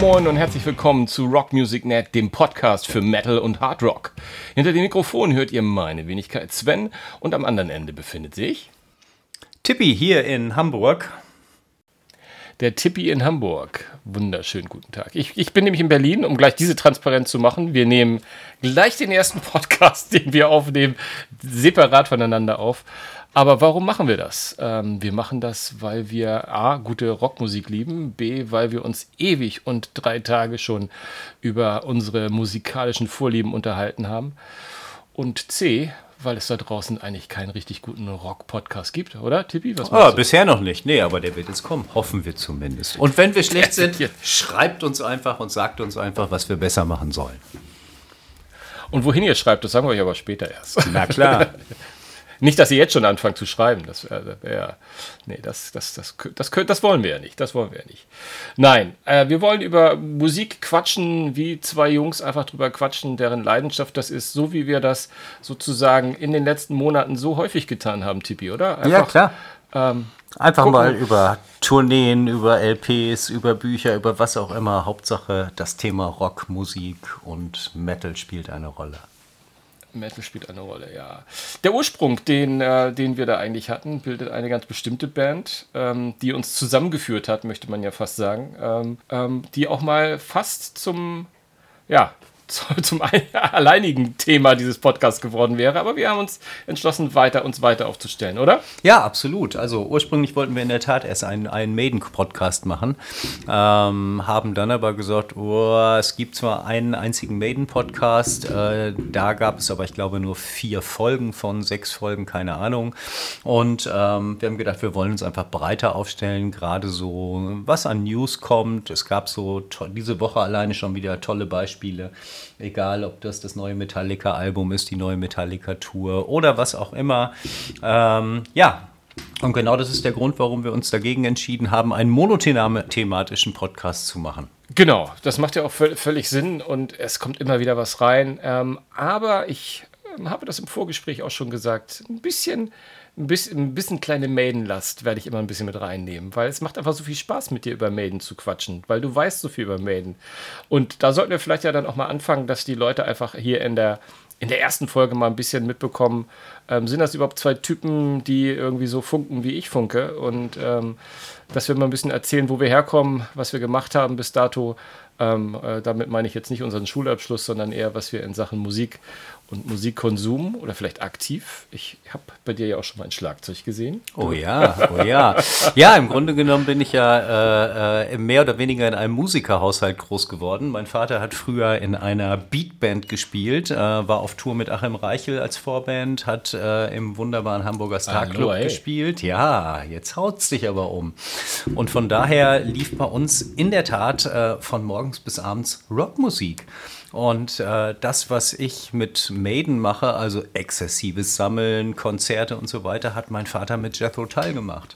Moin und herzlich willkommen zu Rock Music Net, dem Podcast für Metal und Hard Rock. Hinter dem Mikrofon hört ihr meine Wenigkeit Sven und am anderen Ende befindet sich Tippi hier in Hamburg. Der Tippi in Hamburg. Wunderschönen guten Tag. Ich, ich bin nämlich in Berlin, um gleich diese Transparenz zu machen. Wir nehmen gleich den ersten Podcast, den wir aufnehmen, separat voneinander auf. Aber warum machen wir das? Ähm, wir machen das, weil wir A, gute Rockmusik lieben, B, weil wir uns ewig und drei Tage schon über unsere musikalischen Vorlieben unterhalten haben. Und C, weil es da draußen eigentlich keinen richtig guten Rock-Podcast gibt, oder, Tippi? Was ah, bisher noch nicht. Nee, aber der wird jetzt kommen. Hoffen wir zumindest. Und wenn wir schlecht sind, schreibt uns einfach und sagt uns einfach, was wir besser machen sollen. Und wohin ihr schreibt, das sagen wir euch aber später erst. Na klar. Nicht, dass ihr jetzt schon anfangt zu schreiben. Das wäre, wär, nee, das, das, das, das, das, das wollen wir ja nicht. Das wollen wir ja nicht. Nein, äh, wir wollen über Musik quatschen, wie zwei Jungs einfach drüber quatschen, deren Leidenschaft das ist, so wie wir das sozusagen in den letzten Monaten so häufig getan haben, Tippi, oder? Einfach, ja, klar. Ähm, Einfach gucken. mal über Tourneen, über LPs, über Bücher, über was auch immer. Hauptsache das Thema Rock, Musik und Metal spielt eine Rolle. Metal spielt eine Rolle, ja. Der Ursprung, den, äh, den wir da eigentlich hatten, bildet eine ganz bestimmte Band, ähm, die uns zusammengeführt hat, möchte man ja fast sagen, ähm, ähm, die auch mal fast zum, ja, zum alleinigen Thema dieses Podcasts geworden wäre. Aber wir haben uns entschlossen, weiter, uns weiter aufzustellen, oder? Ja, absolut. Also ursprünglich wollten wir in der Tat erst einen, einen Maiden-Podcast machen, ähm, haben dann aber gesagt, oh, es gibt zwar einen einzigen Maiden-Podcast, äh, da gab es aber, ich glaube, nur vier Folgen von sechs Folgen, keine Ahnung. Und ähm, wir haben gedacht, wir wollen uns einfach breiter aufstellen, gerade so, was an News kommt. Es gab so diese Woche alleine schon wieder tolle Beispiele egal ob das das neue Metallica-Album ist, die neue Metallica-Tour oder was auch immer. Ähm, ja, und genau das ist der Grund, warum wir uns dagegen entschieden haben, einen monothematischen Podcast zu machen. Genau, das macht ja auch völlig Sinn und es kommt immer wieder was rein. Ähm, aber ich ähm, habe das im Vorgespräch auch schon gesagt, ein bisschen ein bisschen, ein bisschen kleine Maiden-Last werde ich immer ein bisschen mit reinnehmen, weil es macht einfach so viel Spaß, mit dir über Maiden zu quatschen, weil du weißt so viel über Maiden. Und da sollten wir vielleicht ja dann auch mal anfangen, dass die Leute einfach hier in der, in der ersten Folge mal ein bisschen mitbekommen, ähm, sind das überhaupt zwei Typen, die irgendwie so funken, wie ich funke? Und ähm, dass wir mal ein bisschen erzählen, wo wir herkommen, was wir gemacht haben bis dato. Ähm, äh, damit meine ich jetzt nicht unseren Schulabschluss, sondern eher, was wir in Sachen Musik und Musikkonsum oder vielleicht aktiv. Ich habe bei dir ja auch schon mal ein Schlagzeug gesehen. Oh ja, oh ja. Ja, im Grunde genommen bin ich ja äh, äh, mehr oder weniger in einem Musikerhaushalt groß geworden. Mein Vater hat früher in einer Beatband gespielt, äh, war auf Tour mit Achim Reichel als Vorband, hat äh, im wunderbaren Hamburger Star Club Hallo, gespielt. Ja, jetzt haut es dich aber um. Und von daher lief bei uns in der Tat äh, von morgens bis abends Rockmusik. Und äh, das, was ich mit Maiden mache, also exzessives Sammeln, Konzerte und so weiter, hat mein Vater mit Jethro Tull gemacht.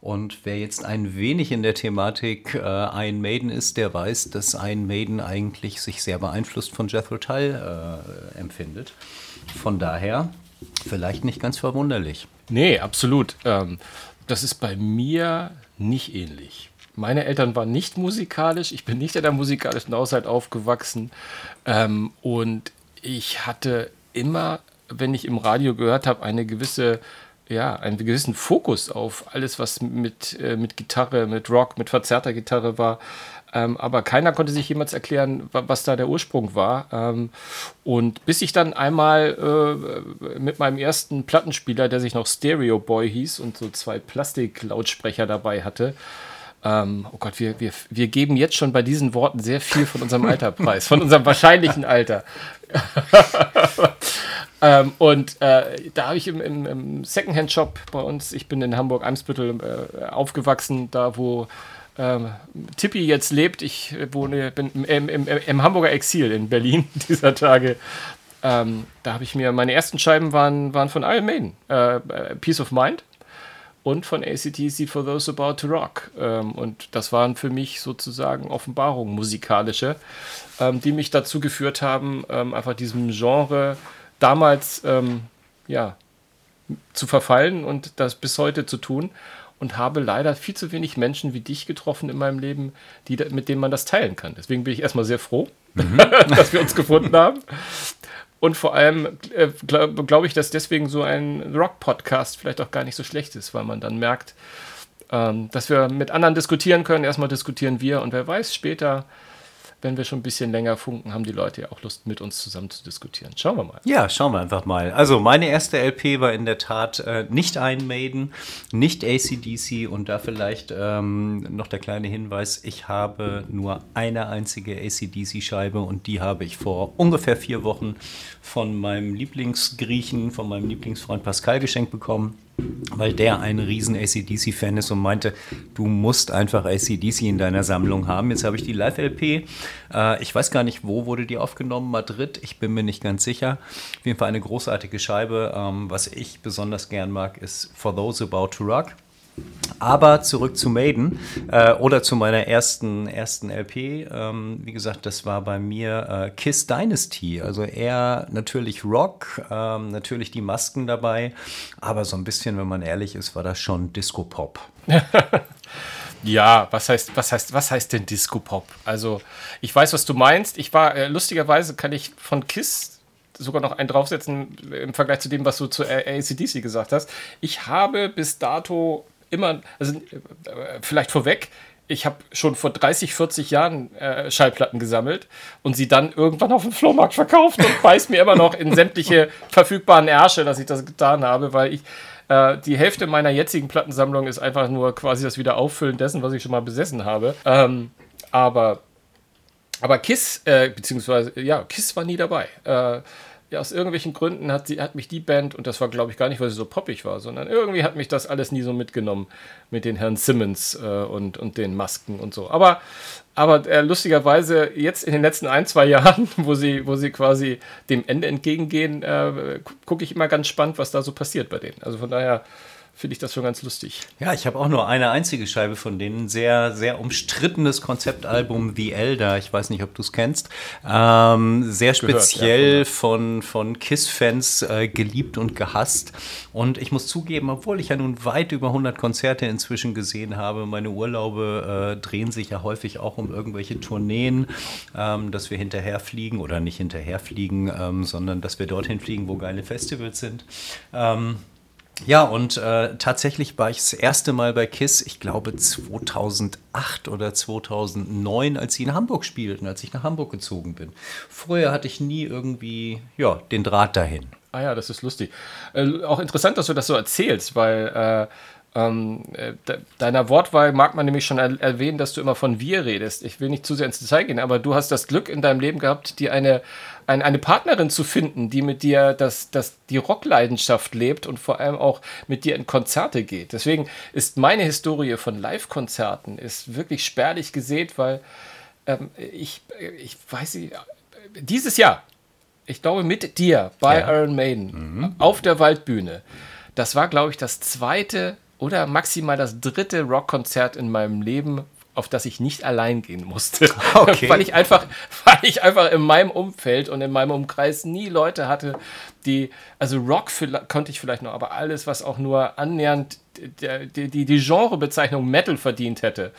Und wer jetzt ein wenig in der Thematik äh, ein Maiden ist, der weiß, dass ein Maiden eigentlich sich sehr beeinflusst von Jethro Tull äh, empfindet. Von daher vielleicht nicht ganz verwunderlich. Nee, absolut. Ähm, das ist bei mir nicht ähnlich. Meine Eltern waren nicht musikalisch. Ich bin nicht in der musikalischen Haushalt aufgewachsen. Ähm, und ich hatte immer, wenn ich im Radio gehört habe, eine gewisse ja, einen gewissen Fokus auf alles, was mit, äh, mit Gitarre, mit Rock, mit verzerrter Gitarre war. Ähm, aber keiner konnte sich jemals erklären, was da der Ursprung war. Ähm, und bis ich dann einmal äh, mit meinem ersten Plattenspieler, der sich noch Stereo Boy hieß und so zwei Plastiklautsprecher dabei hatte, ähm, oh Gott, wir, wir, wir geben jetzt schon bei diesen Worten sehr viel von unserem Alter preis, von unserem wahrscheinlichen Alter. ähm, und äh, da habe ich im, im, im Secondhand-Shop bei uns, ich bin in Hamburg-Eimsbüttel äh, aufgewachsen, da wo ähm, Tippi jetzt lebt. Ich wohne, bin im, im, im, Hamburger Exil in Berlin dieser Tage. Ähm, da habe ich mir, meine ersten Scheiben waren, waren von Iron Maiden. Äh, äh Peace of Mind und von ACTC For Those About to Rock. Ähm, und das waren für mich sozusagen Offenbarungen musikalische, ähm, die mich dazu geführt haben, ähm, einfach diesem Genre damals ähm, ja, zu verfallen und das bis heute zu tun. und habe leider viel zu wenig Menschen wie dich getroffen in meinem Leben, die, mit denen man das teilen kann. Deswegen bin ich erstmal sehr froh, mhm. dass wir uns gefunden haben. Und vor allem äh, glaube glaub ich, dass deswegen so ein Rock-Podcast vielleicht auch gar nicht so schlecht ist, weil man dann merkt, ähm, dass wir mit anderen diskutieren können. Erstmal diskutieren wir und wer weiß, später wenn wir schon ein bisschen länger funken, haben die Leute ja auch Lust, mit uns zusammen zu diskutieren. Schauen wir mal. Ja, schauen wir einfach mal. Also meine erste LP war in der Tat äh, nicht Iron Maiden, nicht ACDC und da vielleicht ähm, noch der kleine Hinweis, ich habe nur eine einzige ACDC-Scheibe und die habe ich vor ungefähr vier Wochen von meinem Lieblingsgriechen, von meinem Lieblingsfreund Pascal geschenkt bekommen weil der ein riesen ACDC-Fan ist und meinte, du musst einfach ACDC in deiner Sammlung haben. Jetzt habe ich die Live-LP. Äh, ich weiß gar nicht, wo wurde die aufgenommen. Madrid, ich bin mir nicht ganz sicher. Auf jeden Fall eine großartige Scheibe. Ähm, was ich besonders gern mag, ist For Those About to Rock. Aber zurück zu Maiden äh, oder zu meiner ersten, ersten LP. Ähm, wie gesagt, das war bei mir äh, Kiss Dynasty. Also eher natürlich Rock, ähm, natürlich die Masken dabei. Aber so ein bisschen, wenn man ehrlich ist, war das schon Disco-Pop. Ja, was heißt, was heißt, was heißt denn Disco Pop? Also, ich weiß, was du meinst. Ich war, äh, lustigerweise kann ich von Kiss sogar noch einen draufsetzen im Vergleich zu dem, was du zu ACDC gesagt hast. Ich habe bis dato immer, also äh, vielleicht vorweg, ich habe schon vor 30, 40 Jahren äh, Schallplatten gesammelt und sie dann irgendwann auf dem Flohmarkt verkauft und beißt mir immer noch in sämtliche verfügbaren Ärsche, dass ich das getan habe, weil ich äh, die Hälfte meiner jetzigen Plattensammlung ist einfach nur quasi das Wiederauffüllen dessen, was ich schon mal besessen habe. Ähm, aber, aber Kiss, äh, beziehungsweise, ja, Kiss war nie dabei. Äh, ja, aus irgendwelchen Gründen hat, sie, hat mich die Band, und das war glaube ich gar nicht, weil sie so poppig war, sondern irgendwie hat mich das alles nie so mitgenommen mit den Herrn Simmons äh, und, und den Masken und so. Aber, aber äh, lustigerweise jetzt in den letzten ein, zwei Jahren, wo sie, wo sie quasi dem Ende entgegengehen, äh, gucke ich immer ganz spannend, was da so passiert bei denen. Also von daher finde ich das schon ganz lustig. Ja, ich habe auch nur eine einzige Scheibe von denen. Sehr, sehr umstrittenes Konzeptalbum The Elder. Ich weiß nicht, ob du es kennst. Ähm, sehr speziell Gehört, ja, von, von KISS-Fans äh, geliebt und gehasst. Und ich muss zugeben, obwohl ich ja nun weit über 100 Konzerte inzwischen gesehen habe, meine Urlaube äh, drehen sich ja häufig auch um irgendwelche Tourneen, ähm, dass wir hinterherfliegen oder nicht hinterherfliegen, ähm, sondern dass wir dorthin fliegen, wo geile Festivals sind. Ähm, ja, und äh, tatsächlich war ich das erste Mal bei KISS, ich glaube 2008 oder 2009, als sie in Hamburg spielten, als ich nach Hamburg gezogen bin. Vorher hatte ich nie irgendwie ja, den Draht dahin. Ah ja, das ist lustig. Äh, auch interessant, dass du das so erzählst, weil äh, ähm, äh, deiner Wortwahl mag man nämlich schon er erwähnen, dass du immer von wir redest. Ich will nicht zu sehr ins Detail gehen, aber du hast das Glück in deinem Leben gehabt, dir eine, ein, eine Partnerin zu finden, die mit dir das, das, die Rockleidenschaft lebt und vor allem auch mit dir in Konzerte geht. Deswegen ist meine Historie von Live-Konzerten wirklich spärlich gesät, weil ähm, ich, ich weiß nicht, dieses Jahr, ich glaube mit dir bei ja. Iron Maiden mhm. auf der Waldbühne, das war, glaube ich, das zweite oder maximal das dritte Rockkonzert in meinem Leben, auf das ich nicht allein gehen musste. Okay. weil, ich einfach, weil ich einfach in meinem Umfeld und in meinem Umkreis nie Leute hatte, die, also Rock konnte ich vielleicht noch, aber alles, was auch nur annähernd die, die, die Genrebezeichnung Metal verdient hätte,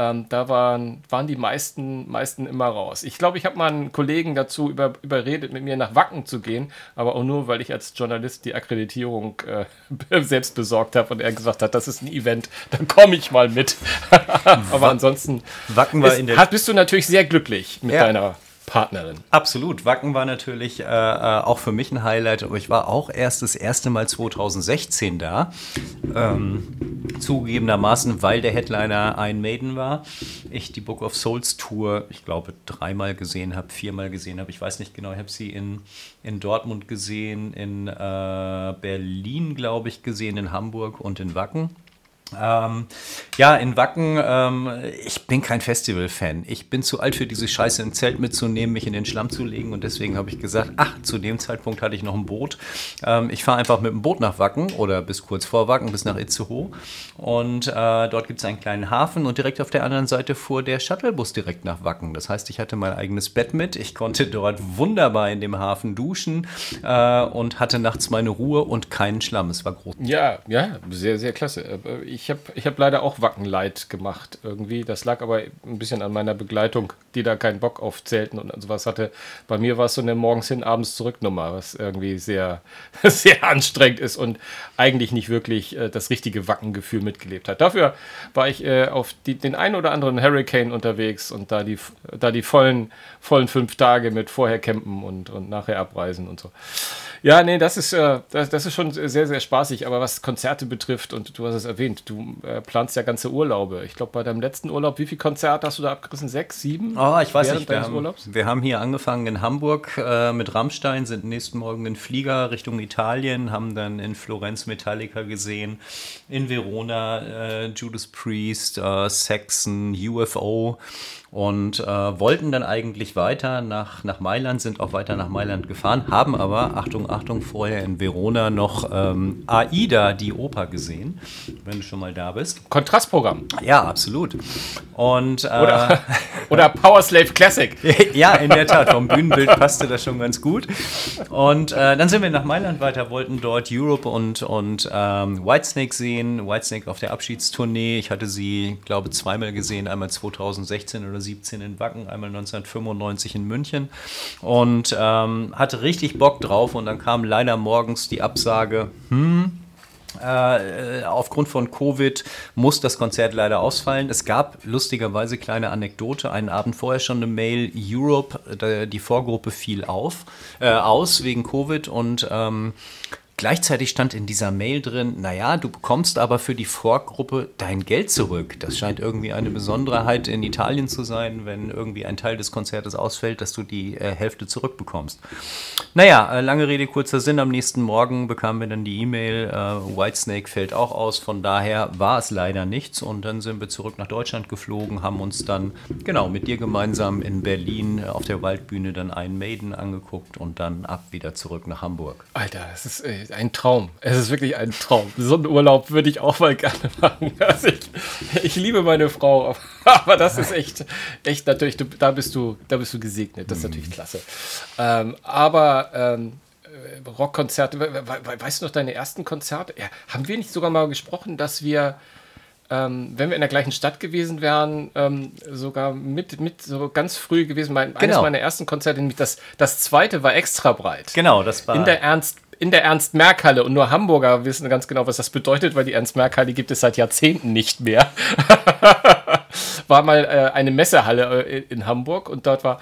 ähm, da waren, waren die meisten, meisten immer raus. Ich glaube, ich habe mal einen Kollegen dazu über, überredet, mit mir nach Wacken zu gehen, aber auch nur, weil ich als Journalist die Akkreditierung äh, selbst besorgt habe und er gesagt hat, das ist ein Event, dann komme ich mal mit. aber ansonsten Wacken war ist, in der bist du natürlich sehr glücklich mit ja. deiner Partnerin. Absolut. Wacken war natürlich äh, äh, auch für mich ein Highlight, aber ich war auch erst das erste Mal 2016 da. Ähm, zugegebenermaßen, weil der Headliner ein Maiden war. Ich die Book of Souls Tour, ich glaube, dreimal gesehen habe, viermal gesehen habe. Ich weiß nicht genau, ich habe sie in, in Dortmund gesehen, in äh, Berlin, glaube ich, gesehen, in Hamburg und in Wacken. Ähm, ja, in Wacken, ähm, ich bin kein Festival-Fan. Ich bin zu alt für diese Scheiße im Zelt mitzunehmen, mich in den Schlamm zu legen und deswegen habe ich gesagt, ach, zu dem Zeitpunkt hatte ich noch ein Boot. Ähm, ich fahre einfach mit dem Boot nach Wacken oder bis kurz vor Wacken, bis nach Itzehoe und äh, dort gibt es einen kleinen Hafen und direkt auf der anderen Seite fuhr der Shuttlebus direkt nach Wacken. Das heißt, ich hatte mein eigenes Bett mit, ich konnte dort wunderbar in dem Hafen duschen äh, und hatte nachts meine Ruhe und keinen Schlamm. Es war groß. Ja, ja, sehr, sehr klasse. Ich ich habe ich hab leider auch Wackenleid gemacht irgendwie. Das lag aber ein bisschen an meiner Begleitung, die da keinen Bock auf Zelten und sowas hatte. Bei mir war es so eine morgens hin, abends zurück Nummer, was irgendwie sehr, sehr anstrengend ist und eigentlich nicht wirklich äh, das richtige Wackengefühl mitgelebt hat. Dafür war ich äh, auf die, den einen oder anderen Hurricane unterwegs und da die, da die vollen, vollen fünf Tage mit vorher campen und, und nachher abreisen und so. Ja, nee, das ist, äh, das, das, ist schon sehr, sehr spaßig. Aber was Konzerte betrifft, und du hast es erwähnt, du äh, planst ja ganze Urlaube. Ich glaube, bei deinem letzten Urlaub, wie viele Konzerte hast du da abgerissen? Sechs, sieben? Oh, ich weiß nicht. Wir haben, wir haben, hier angefangen in Hamburg äh, mit Rammstein, sind nächsten Morgen in Flieger Richtung Italien, haben dann in Florenz Metallica gesehen, in Verona äh, Judas Priest, äh, Saxon, UFO und äh, wollten dann eigentlich weiter nach, nach Mailand, sind auch weiter nach Mailand gefahren, haben aber, Achtung, Achtung, vorher in Verona noch ähm, AIDA, die Oper, gesehen, wenn du schon mal da bist. Kontrastprogramm. Ja, absolut. Und, äh, oder, oder Power Slave Classic. ja, in der Tat, vom Bühnenbild passte das schon ganz gut. Und äh, dann sind wir nach Mailand weiter, wollten dort Europe und, und ähm, Whitesnake sehen. Whitesnake auf der Abschiedstournee. Ich hatte sie, glaube zweimal gesehen, einmal 2016 oder 17 in Wacken, einmal 1995 in München und ähm, hatte richtig Bock drauf und dann kam leider morgens die Absage, hm, äh, aufgrund von Covid muss das Konzert leider ausfallen. Es gab lustigerweise kleine Anekdote, einen Abend vorher schon eine Mail, Europe, die Vorgruppe fiel auf, äh, aus wegen Covid und ähm, Gleichzeitig stand in dieser Mail drin, naja, du bekommst aber für die Vorgruppe dein Geld zurück. Das scheint irgendwie eine Besonderheit in Italien zu sein, wenn irgendwie ein Teil des Konzertes ausfällt, dass du die äh, Hälfte zurückbekommst. Naja, äh, lange Rede, kurzer Sinn. Am nächsten Morgen bekamen wir dann die E-Mail, äh, Whitesnake fällt auch aus. Von daher war es leider nichts. Und dann sind wir zurück nach Deutschland geflogen, haben uns dann, genau, mit dir gemeinsam in Berlin auf der Waldbühne dann einen Maiden angeguckt und dann ab wieder zurück nach Hamburg. Alter, das ist äh, ein Traum. Es ist wirklich ein Traum. So einen Urlaub würde ich auch mal gerne machen. Also ich, ich liebe meine Frau, aber das ist echt, echt natürlich, du, da, bist du, da bist du gesegnet. Das ist natürlich klasse. Ähm, aber ähm, äh, Rockkonzerte, weißt du noch deine ersten Konzerte? Ja, haben wir nicht sogar mal gesprochen, dass wir ähm, wenn wir in der gleichen Stadt gewesen wären, ähm, sogar mit, mit so ganz früh gewesen. Mein, genau. Eines meiner ersten Konzerte, nämlich das, das zweite war extra breit. Genau, das war. In der Ernst in der Ernst-Merck-Halle und nur Hamburger wissen ganz genau, was das bedeutet, weil die Ernst-Merck-Halle gibt es seit Jahrzehnten nicht mehr. war mal äh, eine Messehalle äh, in Hamburg und dort war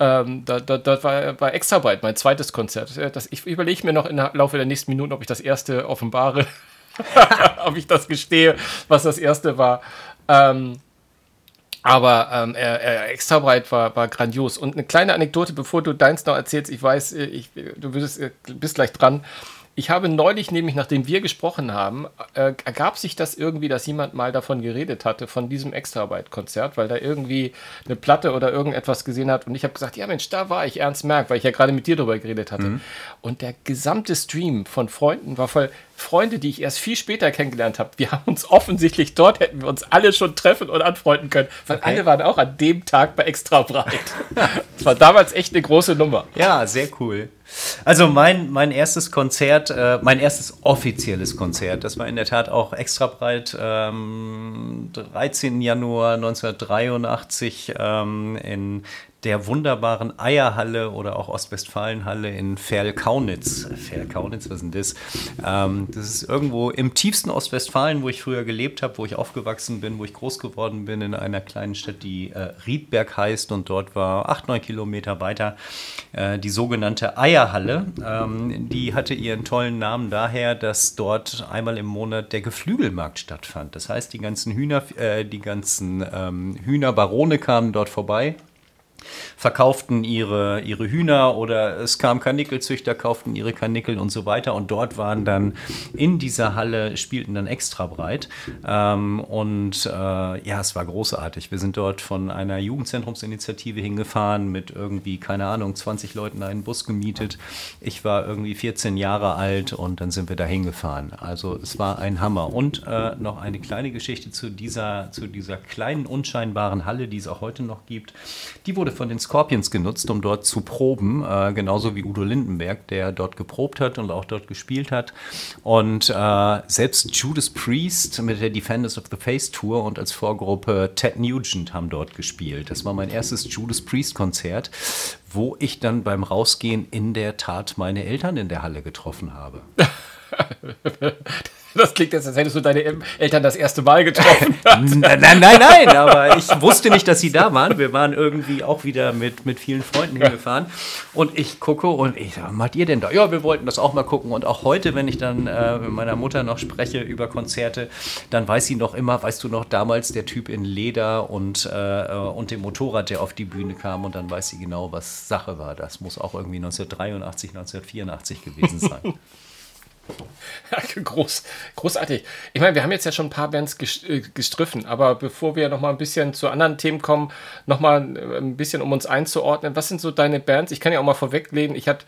ähm, dort, dort, dort war, war Extrabreit, mein zweites Konzert. Das, ich überlege mir noch im Laufe der nächsten Minuten, ob ich das erste offenbare, ob ich das gestehe, was das erste war. Ähm, aber ähm, er, er, extra breit war, war grandios. Und eine kleine Anekdote, bevor du deins noch erzählst, ich weiß, äh, ich, du bist, äh, bist gleich dran. Ich habe neulich, nämlich nachdem wir gesprochen haben, äh, ergab sich das irgendwie, dass jemand mal davon geredet hatte, von diesem Extraarbeit-Konzert, weil da irgendwie eine Platte oder irgendetwas gesehen hat. Und ich habe gesagt, ja Mensch, da war ich Ernst Merk, weil ich ja gerade mit dir darüber geredet hatte. Mhm. Und der gesamte Stream von Freunden war voll Freunde, die ich erst viel später kennengelernt habe. Wir haben uns offensichtlich dort, hätten wir uns alle schon treffen und anfreunden können, weil okay. alle waren auch an dem Tag bei Extra Breit. das war damals echt eine große Nummer. Ja, sehr cool. Also mein, mein erstes Konzert, äh, mein erstes offizielles Konzert, das war in der Tat auch extra breit, ähm, 13. Januar 1983 ähm, in der wunderbaren Eierhalle oder auch Ostwestfalenhalle in Ferl-Kaunitz. Ferl-Kaunitz, was ist denn das? Ähm, das ist irgendwo im tiefsten Ostwestfalen, wo ich früher gelebt habe, wo ich aufgewachsen bin, wo ich groß geworden bin, in einer kleinen Stadt, die äh, Riedberg heißt. Und dort war acht, neun Kilometer weiter äh, die sogenannte Eierhalle. Ähm, die hatte ihren tollen Namen daher, dass dort einmal im Monat der Geflügelmarkt stattfand. Das heißt, die ganzen Hühner, äh, die ganzen ähm, Hühnerbarone kamen dort vorbei verkauften ihre, ihre Hühner oder es kamen Karnickelzüchter, kauften ihre Karnickel und so weiter. Und dort waren dann in dieser Halle, spielten dann extra breit. Ähm, und äh, ja, es war großartig. Wir sind dort von einer Jugendzentrumsinitiative hingefahren mit irgendwie, keine Ahnung, 20 Leuten einen Bus gemietet. Ich war irgendwie 14 Jahre alt und dann sind wir da hingefahren. Also es war ein Hammer. Und äh, noch eine kleine Geschichte zu dieser, zu dieser kleinen, unscheinbaren Halle, die es auch heute noch gibt. Die wurde von den Scorpions genutzt, um dort zu proben, äh, genauso wie Udo Lindenberg, der dort geprobt hat und auch dort gespielt hat. Und äh, selbst Judas Priest mit der Defenders of the Face Tour und als Vorgruppe Ted Nugent haben dort gespielt. Das war mein erstes Judas Priest Konzert, wo ich dann beim Rausgehen in der Tat meine Eltern in der Halle getroffen habe. Das klingt jetzt, als hättest du deine Eltern das erste Mal getroffen. nein, nein, nein, nein, aber ich wusste nicht, dass sie da waren. Wir waren irgendwie auch wieder mit, mit vielen Freunden hingefahren. Und ich gucke und ich sage, macht ihr denn da? Ja, wir wollten das auch mal gucken. Und auch heute, wenn ich dann äh, mit meiner Mutter noch spreche über Konzerte, dann weiß sie noch immer, weißt du noch, damals der Typ in Leder und, äh, und dem Motorrad, der auf die Bühne kam. Und dann weiß sie genau, was Sache war. Das muss auch irgendwie 1983, 1984 gewesen sein. Groß, großartig. Ich meine, wir haben jetzt ja schon ein paar Bands äh, gestriffen, aber bevor wir noch mal ein bisschen zu anderen Themen kommen, noch mal äh, ein bisschen, um uns einzuordnen, was sind so deine Bands? Ich kann ja auch mal vorweglegen, ich hatte,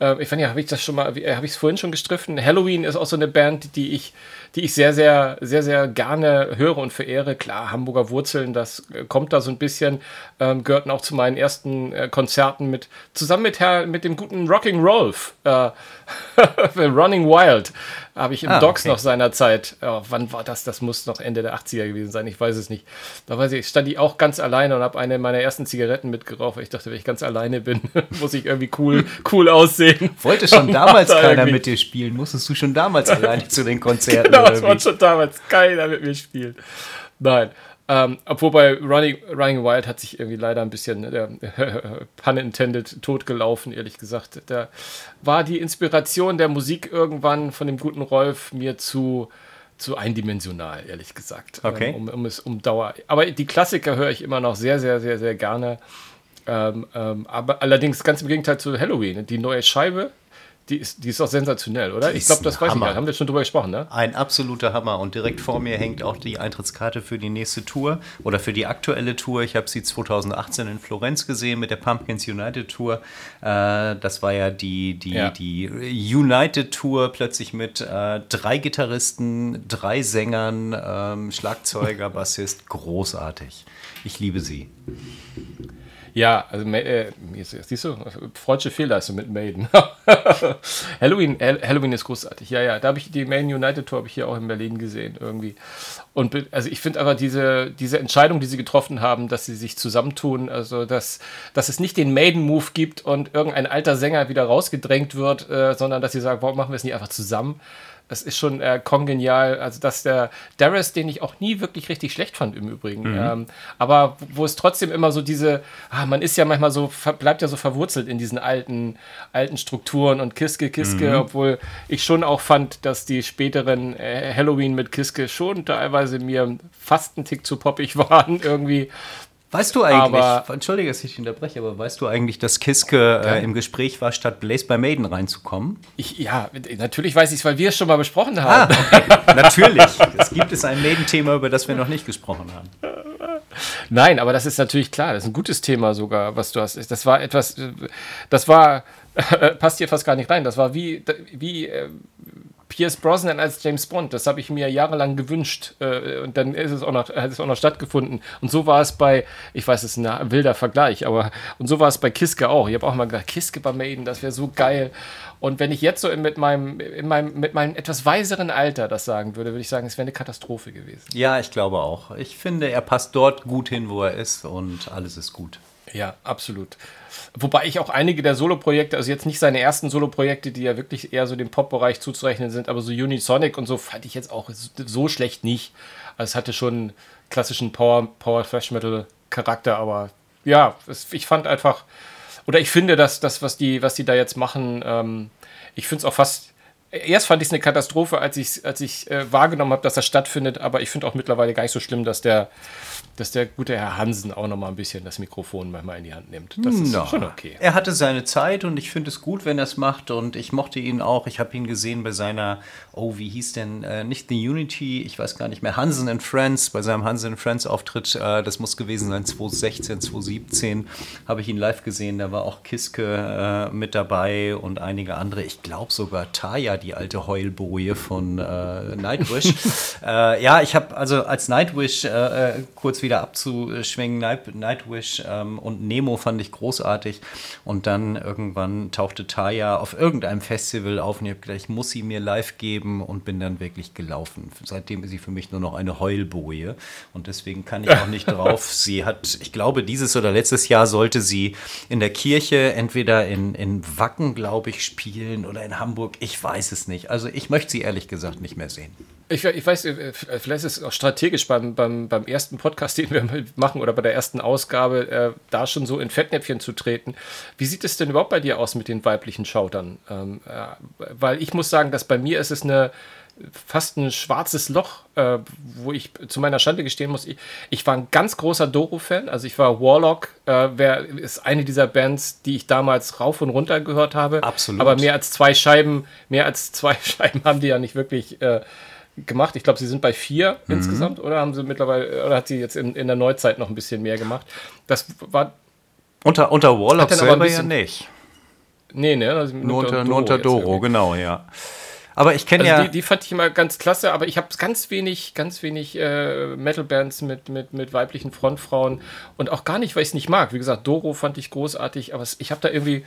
äh, ich fand ja, habe ich das schon mal, äh, habe ich es vorhin schon gestriffen? Halloween ist auch so eine Band, die ich, die ich sehr, sehr, sehr, sehr gerne höre und verehre. Klar, Hamburger Wurzeln, das kommt da so ein bisschen, ähm, gehörten auch zu meinen ersten äh, Konzerten mit, zusammen mit, Herr, mit dem guten Rocking Rolf, äh, Running Wild, habe ich im ah, Docs okay. noch seinerzeit, oh, wann war das? Das muss noch Ende der 80er gewesen sein, ich weiß es nicht. Da weiß ich, stand ich auch ganz alleine und habe eine meiner ersten Zigaretten mitgeraucht, weil ich dachte, wenn ich ganz alleine bin, muss ich irgendwie cool, cool aussehen. Wollte schon damals keiner irgendwie. mit dir spielen, musstest du schon damals alleine zu den Konzerten? genau, es wollte schon damals keiner mit mir spielen. Nein. Ähm, obwohl bei Running, Running Wild hat sich irgendwie leider ein bisschen, äh, pun intended, totgelaufen, ehrlich gesagt. Da war die Inspiration der Musik irgendwann von dem guten Rolf mir zu, zu eindimensional, ehrlich gesagt. Okay. Ähm, um, um, es um Dauer. Aber die Klassiker höre ich immer noch sehr, sehr, sehr, sehr gerne. Ähm, ähm, aber allerdings ganz im Gegenteil zu Halloween. Die neue Scheibe, die ist, die ist doch sensationell, oder? Die ich glaube, das weiß Hammer. ich nicht. Haben wir schon drüber gesprochen, ne? Ein absoluter Hammer. Und direkt vor mir hängt auch die Eintrittskarte für die nächste Tour oder für die aktuelle Tour. Ich habe sie 2018 in Florenz gesehen mit der Pumpkins United Tour. Äh, das war ja die, die, ja. die United Tour plötzlich mit äh, drei Gitarristen, drei Sängern, ähm, Schlagzeuger, Bassist. Großartig. Ich liebe sie. Ja, also äh, siehst du, freudsche Fehlleistung mit Maiden. Halloween, Halloween ist großartig. Ja, ja, da habe ich die Maiden United Tour habe ich hier auch in Berlin gesehen irgendwie. Und also ich finde aber diese, diese Entscheidung, die sie getroffen haben, dass sie sich zusammentun, also dass, dass es nicht den Maiden-Move gibt und irgendein alter Sänger wieder rausgedrängt wird, äh, sondern dass sie sagen, warum machen wir es nicht einfach zusammen? Das ist schon äh, kongenial. Also, dass der Darius, den ich auch nie wirklich richtig schlecht fand im Übrigen, mhm. ähm, aber wo es trotzdem immer so diese, ah, man ist ja manchmal so, bleibt ja so verwurzelt in diesen alten, alten Strukturen und Kiske, Kiske, mhm. obwohl ich schon auch fand, dass die späteren äh, Halloween mit Kiske schon teilweise mir fast ein Tick zu poppig waren irgendwie. Weißt du eigentlich, aber, entschuldige, dass ich unterbreche, aber weißt du eigentlich, dass Kiske äh, im Gespräch war, statt Blaze bei Maiden reinzukommen? Ich, ja, natürlich weiß ich es, weil wir es schon mal besprochen haben. Ah, okay. natürlich. Es gibt es ein Maiden-Thema, über das wir noch nicht gesprochen haben. Nein, aber das ist natürlich klar. Das ist ein gutes Thema sogar, was du hast. Das war etwas, das war, passt hier fast gar nicht rein. Das war wie, wie äh, Pierce Brosnan als James Bond. Das habe ich mir jahrelang gewünscht äh, und dann ist es auch noch, hat es auch noch stattgefunden. Und so war es bei, ich weiß, es ist ein wilder Vergleich, aber und so war es bei Kiske auch. Ich habe auch mal gedacht, Kiske bei Maiden, das wäre so geil. Und wenn ich jetzt so mit meinem, in meinem, mit meinem etwas weiseren Alter das sagen würde, würde ich sagen, es wäre eine Katastrophe gewesen. Ja, ich glaube auch. Ich finde, er passt dort gut hin, wo er ist und alles ist gut. Ja, absolut. Wobei ich auch einige der Solo-Projekte, also jetzt nicht seine ersten Solo-Projekte, die ja wirklich eher so dem Pop-Bereich zuzurechnen sind, aber so Unisonic und so fand ich jetzt auch so schlecht nicht. Also es hatte schon klassischen Power, Power Thrash Metal Charakter, aber ja, es, ich fand einfach, oder ich finde, dass das, was die, was die da jetzt machen, ähm, ich finde es auch fast erst fand ich es eine Katastrophe, als ich, als ich äh, wahrgenommen habe, dass das stattfindet, aber ich finde auch mittlerweile gar nicht so schlimm, dass der, dass der gute Herr Hansen auch noch mal ein bisschen das Mikrofon manchmal in die Hand nimmt. Das ist no. schon okay. Er hatte seine Zeit und ich finde es gut, wenn er es macht und ich mochte ihn auch. Ich habe ihn gesehen bei seiner, oh, wie hieß denn, äh, nicht The Unity, ich weiß gar nicht mehr, Hansen and Friends, bei seinem Hansen and Friends Auftritt, äh, das muss gewesen sein, 2016, 2017, habe ich ihn live gesehen. Da war auch Kiske äh, mit dabei und einige andere. Ich glaube sogar Taya, die alte Heulboje von äh, Nightwish. äh, ja, ich habe also als Nightwish, äh, kurz wieder abzuschwingen, Night, Nightwish ähm, und Nemo fand ich großartig. Und dann irgendwann tauchte Taya auf irgendeinem Festival auf und ich habe gedacht, ich muss sie mir live geben und bin dann wirklich gelaufen. Seitdem ist sie für mich nur noch eine Heulboje und deswegen kann ich auch nicht drauf. Sie hat, ich glaube, dieses oder letztes Jahr sollte sie in der Kirche entweder in, in Wacken, glaube ich, spielen oder in Hamburg. Ich weiß es nicht. Also ich möchte sie ehrlich gesagt nicht mehr sehen. Ich, ich, weiß, äh, vielleicht ist es auch strategisch beim, beim, beim ersten Podcast, den wir machen oder bei der ersten Ausgabe, äh, da schon so in Fettnäpfchen zu treten. Wie sieht es denn überhaupt bei dir aus mit den weiblichen Schautern? Ähm, äh, weil ich muss sagen, dass bei mir ist es eine fast ein schwarzes Loch, äh, wo ich zu meiner Schande gestehen muss. Ich, ich war ein ganz großer Doro-Fan. Also ich war Warlock, äh, wer ist eine dieser Bands, die ich damals rauf und runter gehört habe. Absolut. Aber mehr als zwei Scheiben, mehr als zwei Scheiben haben die ja nicht wirklich. Äh, gemacht. Ich glaube, sie sind bei vier mhm. insgesamt, oder haben sie mittlerweile, oder hat sie jetzt in, in der Neuzeit noch ein bisschen mehr gemacht? Das war. Unter, unter Warlock selber bisschen, ja nicht. Nee, ne? Also nur, unter, Doro, nur unter Doro, genau, ja. Aber ich kenne also ja. Die, die, fand ich immer ganz klasse, aber ich habe ganz wenig, ganz wenig äh, Metal-Bands mit, mit, mit weiblichen Frontfrauen und auch gar nicht, weil ich es nicht mag. Wie gesagt, Doro fand ich großartig, aber ich habe da irgendwie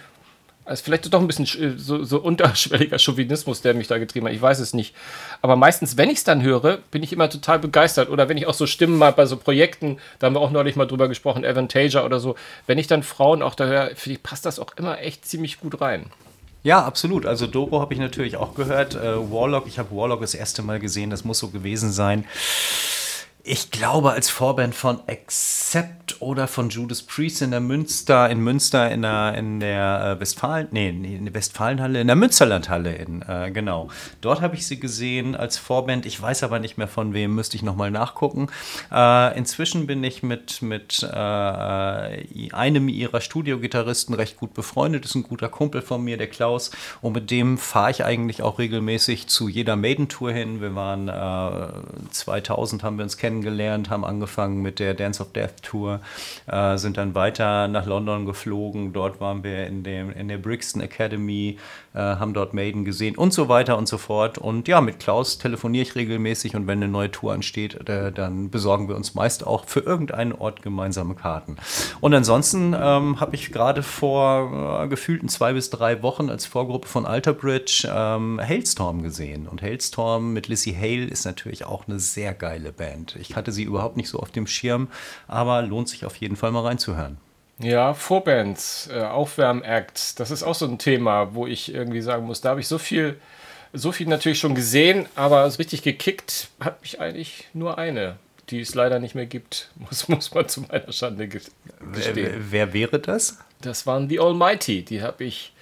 also vielleicht doch ein bisschen äh, so, so, unterschwelliger Chauvinismus, der mich da getrieben hat. Ich weiß es nicht. Aber meistens, wenn ich es dann höre, bin ich immer total begeistert. Oder wenn ich auch so Stimmen mal bei so Projekten, da haben wir auch neulich mal drüber gesprochen, Avantasia oder so, wenn ich dann Frauen auch da höre, finde ich, passt das auch immer echt ziemlich gut rein. Ja, absolut. Also Doro habe ich natürlich auch gehört. Äh, Warlock, ich habe Warlock das erste Mal gesehen, das muss so gewesen sein ich glaube, als Vorband von Accept oder von Judas Priest in der Münster, in Münster in der, in der äh, Westfalen, nee, in der Westfalenhalle, in der Münsterlandhalle, in, äh, genau. Dort habe ich sie gesehen als Vorband. Ich weiß aber nicht mehr von wem, müsste ich nochmal nachgucken. Äh, inzwischen bin ich mit, mit äh, einem ihrer Studiogitarristen recht gut befreundet. Ist ein guter Kumpel von mir, der Klaus. Und mit dem fahre ich eigentlich auch regelmäßig zu jeder Maiden-Tour hin. Wir waren 2000, äh, haben wir uns kennengelernt kennengelernt, haben angefangen mit der Dance of Death Tour, äh, sind dann weiter nach London geflogen. Dort waren wir in, dem, in der Brixton Academy, äh, haben dort Maiden gesehen und so weiter und so fort. Und ja, mit Klaus telefoniere ich regelmäßig und wenn eine neue Tour ansteht, äh, dann besorgen wir uns meist auch für irgendeinen Ort gemeinsame Karten. Und ansonsten ähm, habe ich gerade vor äh, gefühlten zwei bis drei Wochen als Vorgruppe von Alter Bridge ähm, Hailstorm gesehen. Und Hailstorm mit Lissy Hale ist natürlich auch eine sehr geile Band. Ich hatte sie überhaupt nicht so auf dem Schirm, aber lohnt sich auf jeden Fall mal reinzuhören. Ja, Vorbands, äh, Aufwärmacts, das ist auch so ein Thema, wo ich irgendwie sagen muss, da habe ich so viel, so viel natürlich schon gesehen, aber so richtig gekickt hat mich eigentlich nur eine, die es leider nicht mehr gibt, muss, muss man zu meiner Schande gestehen. Wer, wer wäre das? Das waren The Almighty, die habe ich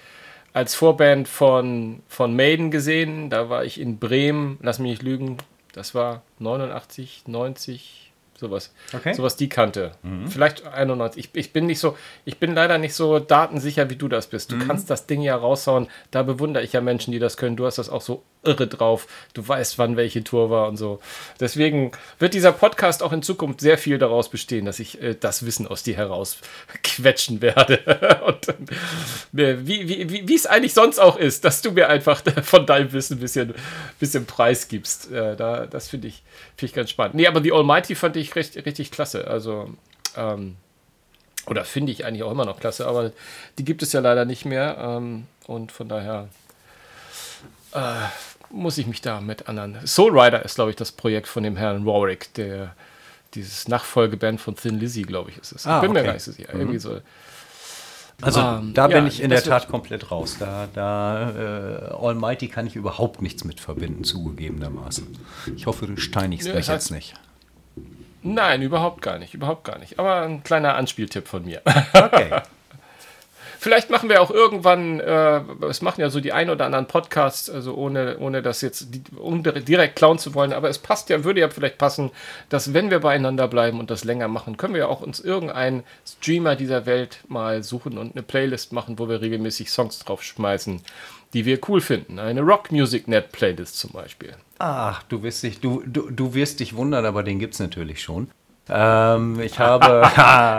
als Vorband von, von Maiden gesehen, da war ich in Bremen, lass mich nicht lügen, das war 89, 90, sowas. Okay. Sowas die Kante. Mhm. Vielleicht 91. Ich, ich bin nicht so, ich bin leider nicht so datensicher, wie du das bist. Du mhm. kannst das Ding ja raushauen. Da bewundere ich ja Menschen, die das können. Du hast das auch so irre drauf. Du weißt, wann welche Tour war und so. Deswegen wird dieser Podcast auch in Zukunft sehr viel daraus bestehen, dass ich äh, das Wissen aus dir heraus quetschen werde. und äh, wie, wie, wie, wie es eigentlich sonst auch ist, dass du mir einfach von deinem Wissen ein bisschen, bisschen Preis gibst. Äh, da, das finde ich, find ich ganz spannend. Nee, aber die Almighty fand ich recht, richtig klasse. Also, ähm, oder finde ich eigentlich auch immer noch klasse, aber die gibt es ja leider nicht mehr. Ähm, und von daher äh, muss ich mich da mit anderen. Soul Rider ist, glaube ich, das Projekt von dem Herrn Warwick, der dieses Nachfolgeband von Thin Lizzy, glaube ich, ist es. Ah, ich bin okay. mir gar nicht sicher. Mhm. Irgendwie so. Also ähm, da bin ja, ich in der Tat komplett raus. Da, da äh, Almighty kann ich überhaupt nichts mit verbinden, zugegebenermaßen. Ich hoffe, du steinigst ja, mich jetzt nicht. Nein, überhaupt gar nicht, überhaupt gar nicht. Aber ein kleiner Anspieltipp von mir. Okay. Vielleicht machen wir auch irgendwann, äh, es machen ja so die ein oder anderen Podcasts, also ohne, ohne das jetzt um direkt klauen zu wollen, aber es passt ja, würde ja vielleicht passen, dass wenn wir beieinander bleiben und das länger machen, können wir ja auch uns irgendeinen Streamer dieser Welt mal suchen und eine Playlist machen, wo wir regelmäßig Songs draufschmeißen, die wir cool finden. Eine Rock Music Net Playlist zum Beispiel. Ach, du wirst dich, du, du, du wirst dich wundern, aber den gibt es natürlich schon. Ähm, ich habe.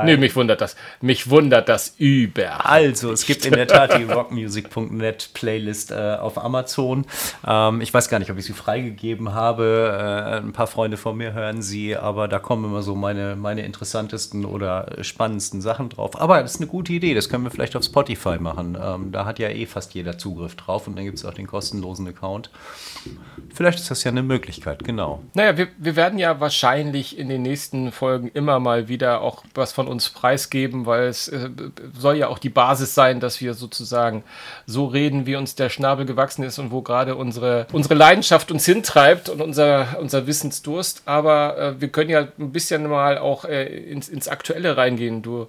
nee, mich wundert das. Mich wundert das über. Also, es gibt in der Tat die rockmusic.net Playlist äh, auf Amazon. Ähm, ich weiß gar nicht, ob ich sie freigegeben habe. Äh, ein paar Freunde von mir hören sie, aber da kommen immer so meine, meine interessantesten oder spannendsten Sachen drauf. Aber das ist eine gute Idee. Das können wir vielleicht auf Spotify machen. Ähm, da hat ja eh fast jeder Zugriff drauf und dann gibt es auch den kostenlosen Account. Vielleicht ist das ja eine Möglichkeit, genau. Naja, wir, wir werden ja wahrscheinlich in den nächsten Folgen immer mal wieder auch was von uns preisgeben, weil es äh, soll ja auch die Basis sein, dass wir sozusagen so reden, wie uns der Schnabel gewachsen ist und wo gerade unsere, unsere Leidenschaft uns hintreibt und unser, unser Wissensdurst. Aber äh, wir können ja ein bisschen mal auch äh, ins, ins Aktuelle reingehen. Du